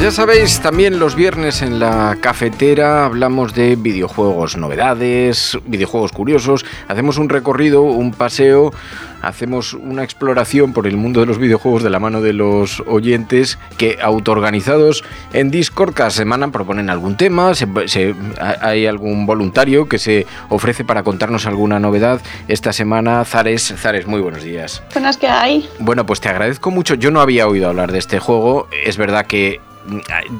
Pues ya sabéis, también los viernes en la cafetera hablamos de videojuegos, novedades, videojuegos curiosos, hacemos un recorrido, un paseo, hacemos una exploración por el mundo de los videojuegos de la mano de los oyentes que autoorganizados en Discord cada semana proponen algún tema, se- se- hay algún voluntario que se ofrece para contarnos alguna novedad. Esta semana, Zares, Zares, muy buenos días. Buenas que hay. Bueno, pues te agradezco mucho. Yo no había oído hablar de este juego. Es verdad que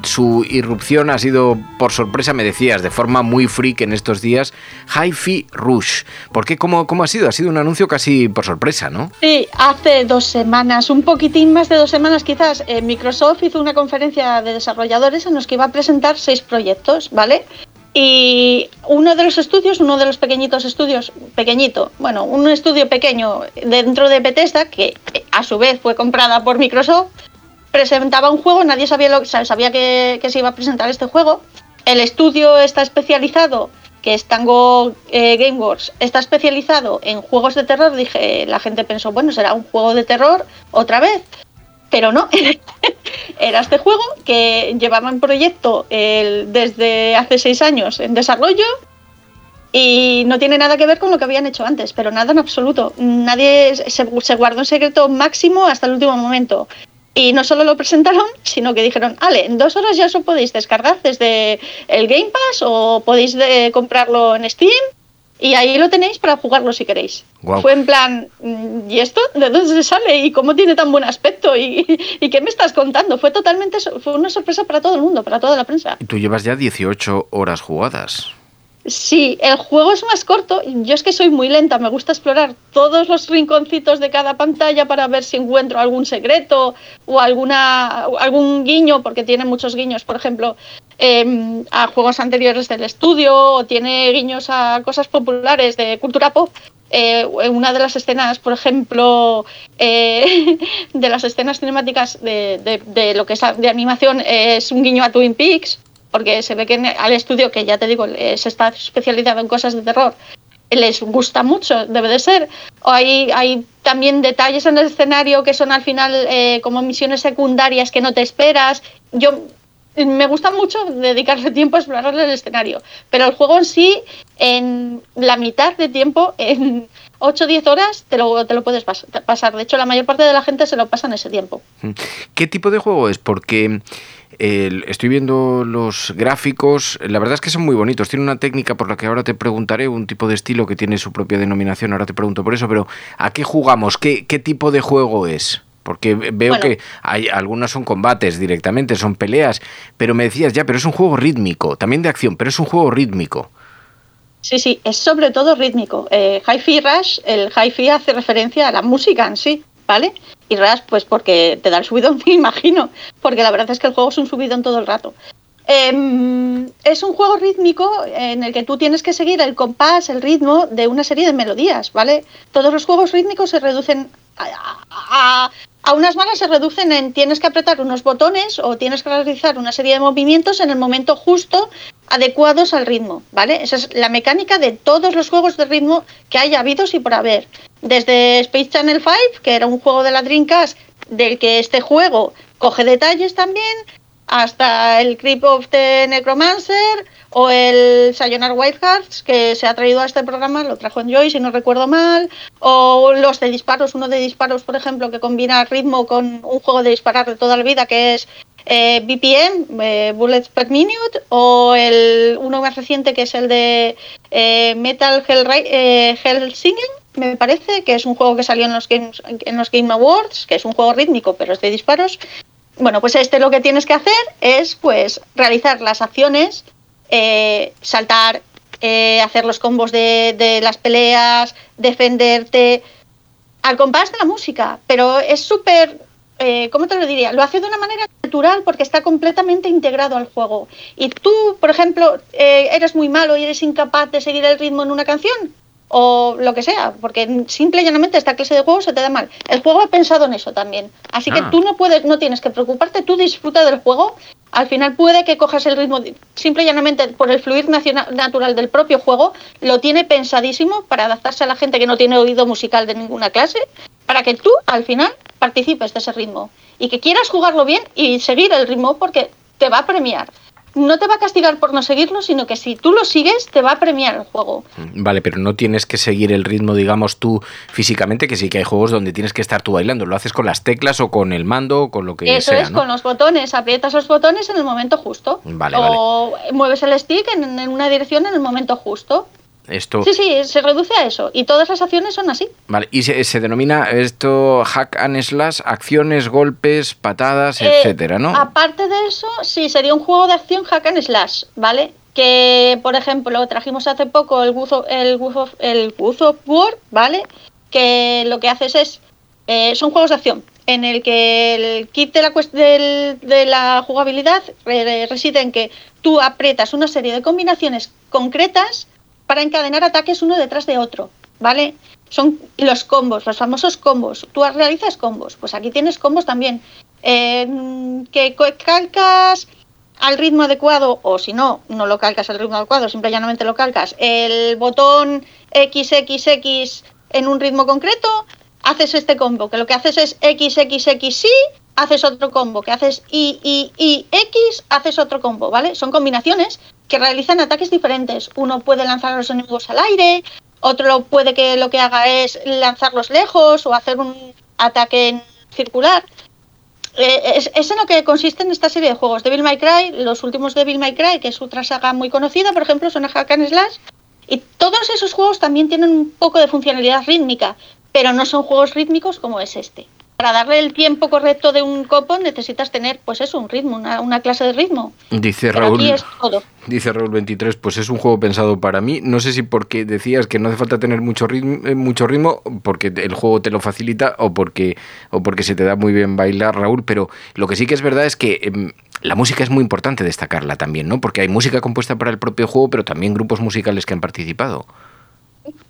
su irrupción ha sido por sorpresa, me decías, de forma muy freak en estos días. Hi-Fi Rush. ¿Por qué? ¿Cómo, ¿Cómo ha sido? Ha sido un anuncio casi por sorpresa, ¿no? Sí, hace dos semanas, un poquitín más de dos semanas quizás, eh, Microsoft hizo una conferencia de desarrolladores en los que iba a presentar seis proyectos, ¿vale? Y uno de los estudios, uno de los pequeñitos estudios, pequeñito, bueno, un estudio pequeño dentro de Bethesda, que eh, a su vez fue comprada por Microsoft, presentaba un juego, nadie sabía, lo, sabía que, se iba a presentar este juego. El estudio está especializado, que es Tango eh, Gameworks, está especializado en juegos de terror. Dije, la gente pensó, bueno, será un juego de terror otra vez. Pero no, era este juego que llevaba en proyecto desde hace seis años en desarrollo y no tiene nada que ver con lo que habían hecho antes, pero nada en absoluto. Nadie se, se guardó en secreto máximo hasta el último momento. Y no solo lo presentaron, sino que dijeron, Ale, en dos horas ya os lo podéis descargar desde el Game Pass o podéis de- comprarlo en Steam y ahí lo tenéis para jugarlo si queréis. Fue en plan, mm, ¿y esto de dónde se sale? ¿Y cómo tiene tan buen aspecto? ¿Y, y qué me estás contando? Fue totalmente, fue una sorpresa para todo el mundo, para toda la prensa. Tú llevas ya 18 horas jugadas. Sí, el juego es más corto. Yo es que soy muy lenta, me gusta explorar todos los rinconcitos de cada pantalla para ver si encuentro algún secreto o alguna algún guiño, porque tiene muchos guiños, por ejemplo, em, a juegos anteriores del estudio, o tiene guiños a cosas populares de cultura pop. Eh, una de las escenas, por ejemplo, eh, de las escenas cinemáticas de, de- de lo que es de animación, es un guiño a Twin Peaks porque se ve que en- al estudio, que ya te digo, se está especializado en cosas de terror, les gusta mucho, debe de ser. O hay, hay también detalles en el escenario que son al final eh, como misiones secundarias que no te esperas. Yo me gusta mucho dedicarle tiempo a explorar el escenario, pero el juego en sí, en la mitad de tiempo, en 8 o 10 horas, te lo, te lo puedes pas- pasar. De hecho, la mayor parte de la gente se lo pasa en ese tiempo. ¿Qué tipo de juego es? Porque estoy viendo los gráficos, la verdad es que son muy bonitos. Tiene una técnica por la que ahora te preguntaré, un tipo de estilo que tiene su propia denominación, ahora te pregunto por eso, pero ¿a qué jugamos? ¿Qué, qué tipo de juego es? Porque veo Bueno. que hay algunas son combates directamente, son peleas, pero me decías ya, pero es un juego rítmico, también de acción, pero es un juego rítmico. Sí, sí, es sobre todo rítmico. Eh, Hi-Fi Rush, el Hi-Fi hace referencia a la música en sí, ¿vale? Y Rush, pues porque te da el subidón, me imagino, porque la verdad es que el juego es un subidón todo el rato. Em, es un juego rítmico en el que tú tienes que seguir el compás, el ritmo de una serie de melodías, ¿vale? Todos los juegos rítmicos se reducen a, a- a unas malas se reducen en tienes que apretar unos botones o tienes que realizar una serie de movimientos en el momento justo adecuados al ritmo, ¿vale? Esa es la mecánica de todos los juegos de ritmo que haya habido y por haber. Desde Space Channel 5, que era un juego de la Dreamcast del que este juego coge detalles también, hasta el Creep of the Necromancer o el Sayonara White Hearts, que se ha traído a este programa, lo trajo en Joy, si no recuerdo mal, o los de disparos, uno de disparos, por ejemplo, que combina ritmo con un juego de disparar de toda la vida, que es eh, BPM, eh, Bullets per Minute, o el uno más reciente, que es el de eh, Metal Hell, Hell Singing, me parece, que es un juego que salió en los, Games, en los Game Awards, que es un juego rítmico, pero es de disparos, bueno, pues este lo que tienes que hacer es pues realizar las acciones, eh, saltar, eh, hacer los combos de, las peleas, defenderte al compás de la música, pero es súper, eh, ¿cómo te lo diría? Lo hace de una manera natural porque está completamente integrado al juego. Y tú, por ejemplo, eres muy malo y eres incapaz de seguir el ritmo en una canción, o lo que sea, porque simple y llanamente esta clase de juego se te da mal. El juego ha pensado en eso también. Así que ah. tú no puedes, no tienes que preocuparte, tú disfruta del juego. Al final puede que cojas el ritmo, simple y llanamente por el fluir natural del propio juego, lo tiene pensadísimo para adaptarse a la gente que no tiene oído musical de ninguna clase, para que tú al final participes de ese ritmo y que quieras jugarlo bien y seguir el ritmo porque te va a premiar no te va a castigar por no seguirlo, sino que si tú lo sigues, te va a premiar el juego. Mm, vale, pero no tienes que seguir el ritmo, digamos, tú físicamente, que sí que hay juegos donde tienes que estar tú bailando. Lo haces con las teclas o con el mando o con lo que sea. Eso es, con los botones. Aprietas los botones en el momento justo. Vale, o mueves el stick en una dirección en el momento justo. Sí, sí, se reduce a eso. Y todas las acciones son así. Vale, y se, denomina esto hack and slash, acciones, golpes, patadas, eh, etcétera, ¿no? Aparte de eso, sí, sería un juego de acción hack and slash, ¿vale? Que, por ejemplo, trajimos hace poco el of, el el War, ¿vale? Que lo que haces es. Eh, son juegos de acción en el que el kit de la, de la jugabilidad reside en que tú aprietas una serie de combinaciones concretas para encadenar ataques uno detrás de otro, ¿vale? Son los combos, los famosos combos. Tú realizas combos, pues aquí tienes combos también. Eh, que calcas al ritmo adecuado, o si no, no lo calcas al ritmo adecuado, simplemente lo calcas, el botón XXX en un ritmo concreto, haces este combo, que lo que haces es XXX haces otro combo, que haces Y, Y, Y, X, haces otro combo, ¿vale? Son combinaciones que realizan ataques diferentes. Uno puede lanzar a los enemigos al aire, otro puede que lo que haga es lanzarlos lejos o hacer un ataque circular. Eh, es, en lo que consiste en esta serie de juegos. Devil May Cry, los últimos Devil May Cry, que es otra saga muy conocida, por ejemplo, son a Hack and Slash. Y todos esos juegos también tienen un poco de funcionalidad rítmica, pero no son juegos rítmicos como es este para darle el tiempo correcto de un copo necesitas tener, pues eso, un ritmo, una, clase de ritmo. Dice Raúl. Dice Raúl 23, pues es un juego pensado para mí. No sé si porque decías que no hace falta tener mucho ritmo, eh, mucho ritmo, porque el juego te lo facilita o porque, o porque se te da muy bien bailar, Raúl, pero lo que sí que es verdad es que em, la música es muy importante destacarla también, ¿no? Porque hay música compuesta para el propio juego, pero también grupos musicales que han participado.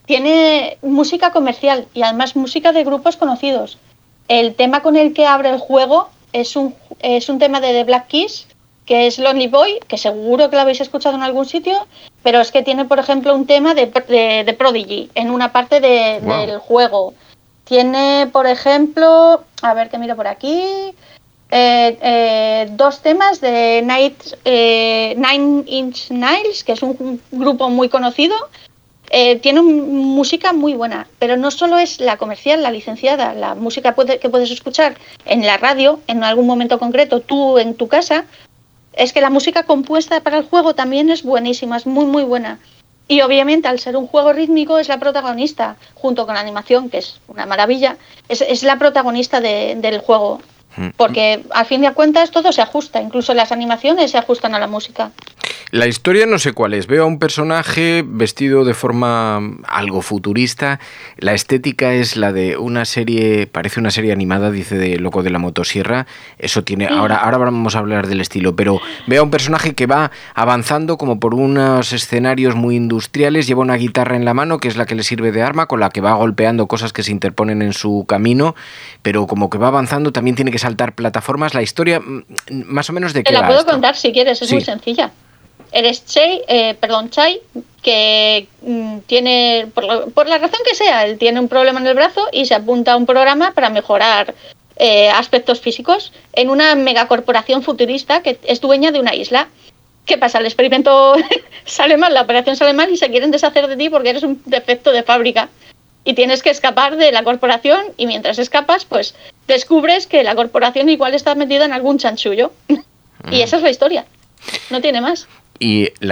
Tiene música comercial y además música de grupos conocidos. El tema con el que abre el juego es un, es un tema de The Black Keys, que es Lonely Boy, que seguro que lo habéis escuchado en algún sitio, pero es que tiene, por ejemplo, un tema de, de, Prodigy en una parte del juego. Tiene, por ejemplo, a ver que miro por aquí, eh, eh, dos temas de Night, eh, Nine Inch Nails, que es un grupo muy conocido, eh, tiene música muy buena, pero no solo es la comercial, la licenciada, la música que puedes escuchar en la radio, en algún momento concreto, tú en tu casa, es que la música compuesta para el juego también es buenísima, es muy, muy buena. Y obviamente al ser un juego rítmico es la protagonista, junto con la animación, que es una maravilla, es, la protagonista del juego. Porque al fin de cuentas todo se ajusta, incluso las animaciones se ajustan a la música. La historia no sé cuál es. Veo a un personaje vestido de forma algo futurista. La estética es la de una serie, parece una serie animada, dice de Loco de la Motosierra. Eso tiene. Ahora, ahora vamos a hablar del estilo, pero veo a un personaje que va avanzando como por unos escenarios muy industriales. Lleva una guitarra en la mano, que es la que le sirve de arma, con la que va golpeando cosas que se interponen en su camino. Pero como que va avanzando, también tiene que saltar plataformas. La historia, mm, más o menos de qué Te la puedo contar si quieres, es muy sencilla eres Chai, eh, perdón, Chai, que mm, tiene, por, la razón que sea, él tiene un problema en el brazo y se apunta a un programa para mejorar eh, aspectos físicos en una megacorporación futurista que es dueña de una isla. ¿Qué pasa? El experimento sale mal, la operación sale mal y se quieren deshacer de ti porque eres un defecto de fábrica. Y tienes que escapar de la corporación y mientras escapas, pues descubres que la corporación igual está metida en algún chanchullo. y esa es la historia. No tiene más.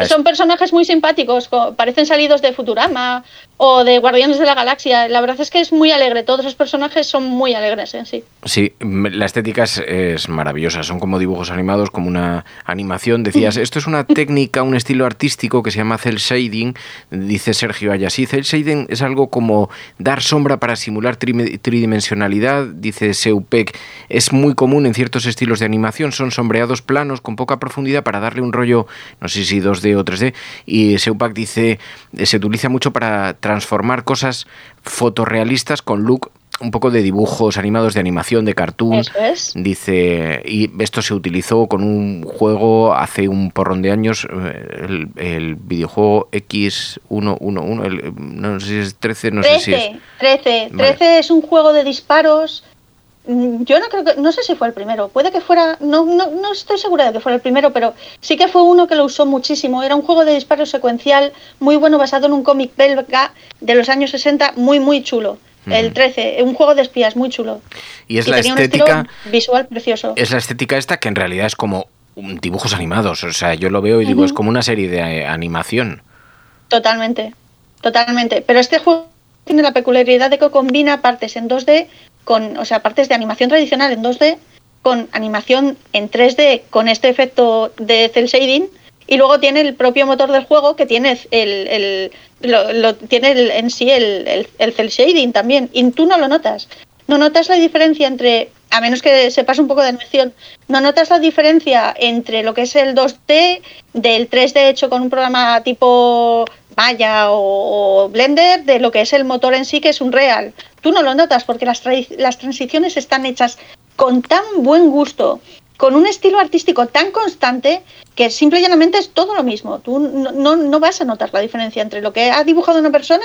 Son personajes muy simpáticos, parecen salidos de Futurama o de Guardianes de la Galaxia. La verdad es que es muy alegre, todos esos personajes son muy alegres en sí. Sí, la estética es, maravillosa, son como dibujos animados, como una animación. Decías, esto es una técnica, un estilo artístico que se llama cel shading, dice Sergio Ayasí. Cel shading es algo como dar sombra para simular tridimensionalidad, dice Seupek. Es muy común en ciertos estilos de animación, son sombreados planos con poca profundidad para darle un rollo, no sé si 2D o 3D. Y Seupak dice, se utiliza mucho para transformar cosas fotorrealistas con look un poco de dibujos animados de animación, de cartoon. Dice, y esto se utilizó con un juego hace un porrón de años, eh, el, videojuego X111, no sé si es 13, no sé si es... 13, 13 es un juego de disparos yo no creo que, no sé si fue el primero, puede que fuera, no, no, no estoy segura de que fuera el primero, pero sí que fue uno que lo usó muchísimo. Era un juego de disparo secuencial muy bueno, basado en un cómic belga de los años 60, muy, muy chulo. El 13, un juego de espías muy chulo. Y es la estética. visual precioso. Es la estética esta que en realidad es como dibujos animados. O sea, yo lo veo y digo, es como una serie de eh, animación. Totalmente, totalmente. Pero este juego tiene la peculiaridad de que combina partes en 2D con, o sea, partes de animación tradicional en 2D con animación en 3D con este efecto de cel shading y luego tiene el propio motor del juego que tiene el, lo, tiene en sí el, el, cel shading también y tú no lo notas. No notas la diferencia entre a menos que sepas un poco de animación no notas la diferencia entre lo que es el 2D del 3D hecho con un programa tipo Maya o, Blender de lo que es el motor en sí que es un real Tú no lo notas porque las, las transiciones están hechas con tan buen gusto, con un estilo artístico tan constante que simple y llanamente es todo lo mismo. Tú no, no, vas a notar la diferencia entre lo que ha dibujado una persona,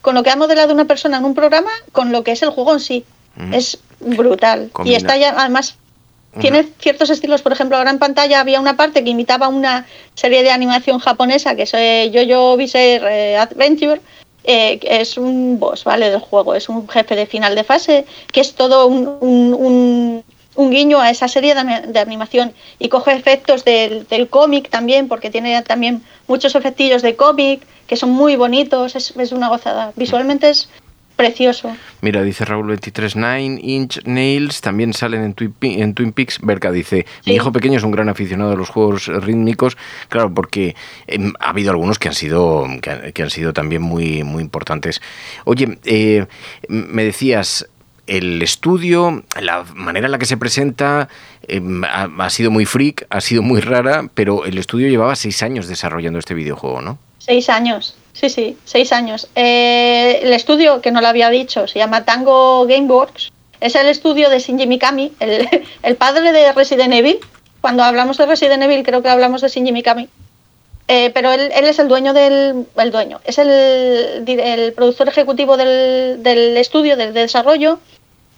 con lo que ha modelado una persona en un programa, con lo que es el juego en sí. Es brutal. Y está ya, además, tiene ciertos estilos. Por ejemplo, ahora en pantalla había una parte que imitaba una serie de animación japonesa que es eh, Jojo Bizarre Adventure eh, es un boss, ¿vale? Del juego, es un jefe de final de fase, que es todo un, un, guiño a esa serie de, animación y coge efectos del, del cómic también, porque tiene también muchos efectillos de cómic que son muy bonitos, es, es una gozada. Visualmente es precioso. Mira, dice Raúl 23, Nine Inch Nails también salen en Twin, en Twin Peaks. Berka dice, mi hijo pequeño es un gran aficionado a los juegos rítmicos, claro, porque em, ha habido algunos que han sido, que, han sido también muy, muy importantes. Oye, eh, me decías, el estudio, la manera en la que se presenta em, ha, ha, sido muy freak, ha sido muy rara, pero el estudio llevaba seis años desarrollando este videojuego, ¿no? Seis años. Sí, sí, seis años. Eh, el estudio, que no lo había dicho, se llama Tango Gameworks. Es el estudio de Shinji Mikami, el, el padre de Resident Evil. Cuando hablamos de Resident Evil, creo que hablamos de Shinji Mikami. Eh, pero él, él, es el dueño del. El dueño, es el, el productor ejecutivo del, del estudio, del desarrollo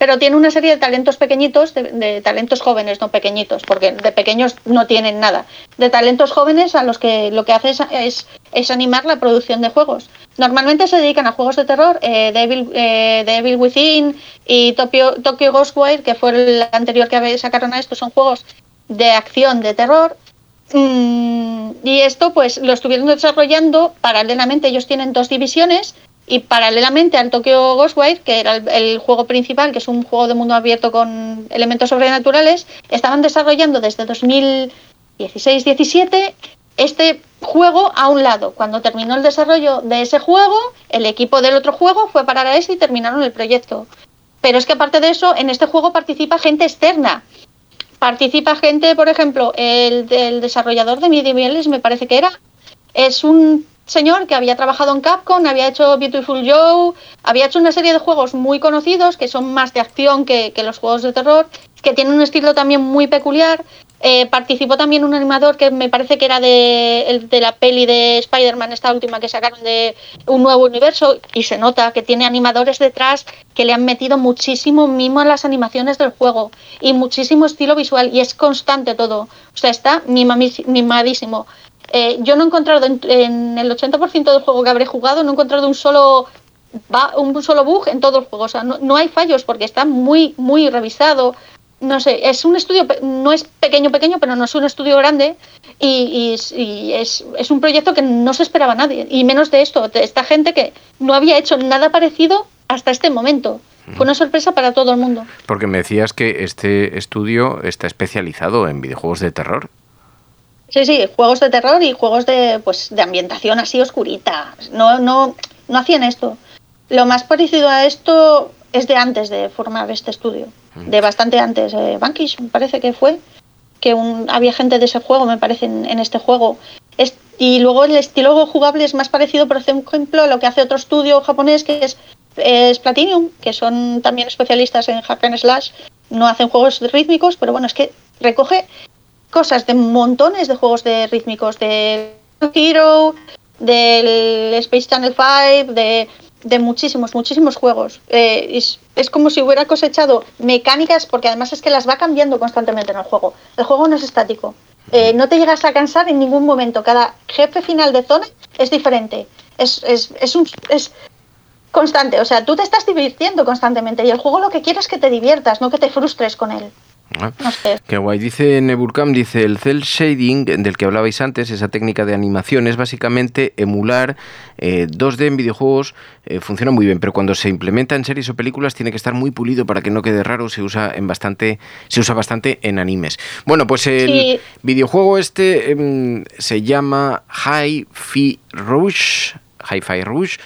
pero tiene una serie de talentos pequeñitos, de, talentos jóvenes, no pequeñitos, porque de pequeños no tienen nada, de talentos jóvenes a los que lo que hace es, es, animar la producción de juegos. Normalmente se dedican a juegos de terror, eh, Devil, eh, Devil, Within y Tokyo, Tokyo Ghostwire, que fue el anterior que sacaron a esto, son juegos de acción, de terror, mm, y esto pues lo estuvieron desarrollando paralelamente. Ellos tienen dos divisiones y paralelamente al Tokyo Ghostwire, que era el, juego principal, que es un juego de mundo abierto con elementos sobrenaturales, estaban desarrollando desde 2016-17 este juego a un lado. Cuando terminó el desarrollo de ese juego, el equipo del otro juego fue parar a ese y terminaron el proyecto. Pero es que aparte de eso, en este juego participa gente externa. Participa gente, por ejemplo, el, del desarrollador de Medieval, me parece que era. Es un señor que había trabajado en Capcom, había hecho Beautiful Joe, había hecho una serie de juegos muy conocidos que son más de acción que, los juegos de terror, que tienen un estilo también muy peculiar. Eh, participó también un animador que me parece que era de, de la peli de Spider-Man, esta última que sacaron de un nuevo universo, y se nota que tiene animadores detrás que le han metido muchísimo mimo a las animaciones del juego y muchísimo estilo visual, y es constante todo. O sea, está mimadísimo. Eh, yo no he encontrado en, el 80% del juego que habré jugado, no he encontrado un solo un solo bug en todo el juego. O sea, no, no hay fallos porque está muy, muy revisado no sé, es un estudio, no es pequeño, pequeño, pero no es un estudio grande y, es, un proyecto que no se esperaba nadie, y menos de esto, de esta gente que no había hecho nada parecido hasta este momento. Fue una sorpresa para todo el mundo. Porque me decías que este estudio está especializado en videojuegos de terror. Sí, sí, juegos de terror y juegos de, pues, de ambientación así oscurita. No, no, no hacían esto. Lo más parecido a esto es de antes de formar este estudio de bastante antes. Eh, Bankish, me parece que fue, que un, había gente de ese juego, me parece, en, este juego. y luego el estilo jugable es más parecido, por ejemplo, a lo que hace otro estudio japonés que es, es Platinum, que son también especialistas en hack and slash. No hacen juegos rítmicos, pero bueno, es que recoge cosas de montones de juegos de rítmicos, de Hero, del Space Channel 5, de de muchísimos, muchísimos juegos. Eh, es, es, como si hubiera cosechado mecánicas, porque además es que las va cambiando constantemente en el juego. El juego no es estático. Eh, no te llegas a cansar en ningún momento. Cada jefe final de zona es diferente. Es, es, es, un, es constante. O sea, tú te estás divirtiendo constantemente y el juego lo que quiere es que te diviertas, no que te frustres con él. Ah, qué guay. Dice Nebulcam, dice el cel shading del que hablabais antes, esa técnica de animación, es básicamente emular 2D eh, en videojuegos. Eh, funciona muy bien, pero cuando se implementa en series o películas tiene que estar muy pulido para que no quede raro. Se usa en bastante, se usa bastante en animes. Bueno, pues el videojuego este em, se llama Hi-Fi Rush. Hi-Fi Rush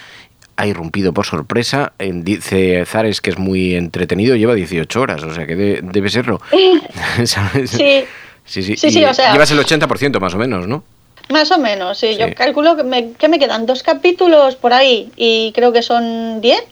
ha irrumpido por sorpresa. En, dice Zares que es muy entretenido, lleva 18 horas, o sea que debe serlo. Sí. Sí, sí. sí, o sea, llevas el 80% más o menos, ¿no? Más o menos, sí. Yo calculo que me, que me quedan dos capítulos por ahí y creo que son 10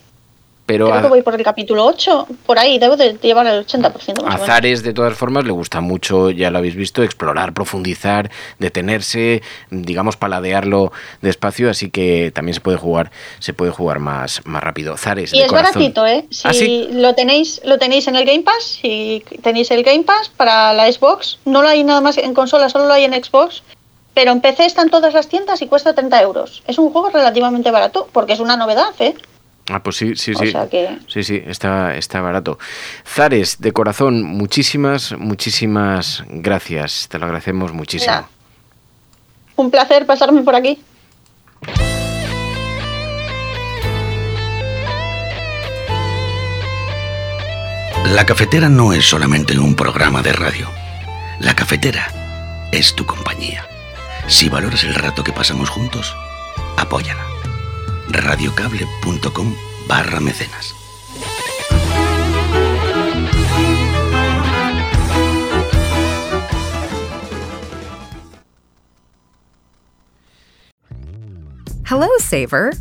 pero Creo que voy por el capítulo 8, por ahí, debo de llevar el 80%. Más a Zares, de todas formas, le gusta mucho, ya lo habéis visto, explorar, profundizar, detenerse, digamos, paladearlo despacio, así que también se puede jugar, se puede jugar más, más rápido. Zares, y es baratito, ¿eh? Si ¿Ah, lo tenéis, lo tenéis en el Game Pass, si tenéis el Game Pass para la Xbox, no lo hay nada más en consola, solo lo hay en Xbox. Pero en PC están todas las tiendas y cuesta 30 euros. Es un juego relativamente barato, porque es una novedad, ¿eh? Ah, pues sí, sí, sí. Sí, sí, está, está barato. Zares, de corazón, muchísimas, muchísimas gracias. Te lo agradecemos muchísimo. Un placer pasarme por aquí. La cafetera no es solamente un programa de radio. La cafetera es tu compañía. Si valoras el rato que pasamos juntos, apóyala radiocable.com barra mecenas. Hello, Saver.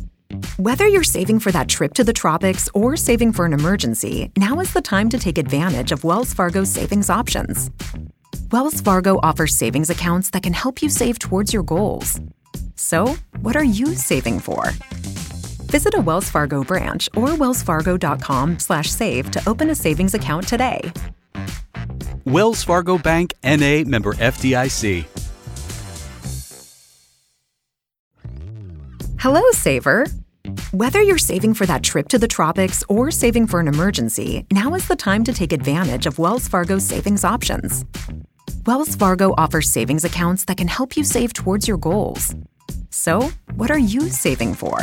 Whether you're saving for that trip to the tropics or saving for an emergency, now is the time to take advantage of Wells Fargo's savings options. Wells Fargo offers savings accounts that can help you save towards your goals. So, what are you saving for? Visit a Wells Fargo branch or wellsfargo.com slash save to open a savings account today. Wells Fargo Bank NA member FDIC. Hello, saver. Whether you're saving for that trip to the tropics or saving for an emergency, now is the time to take advantage of Wells Fargo's savings options. Wells Fargo offers savings accounts that can help you save towards your goals. So, what are you saving for?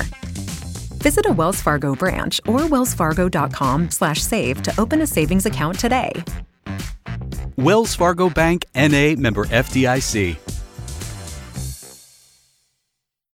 Visit a Wells Fargo branch or wellsfargo.com/save to open a savings account today. Wells Fargo Bank NA member FDIC.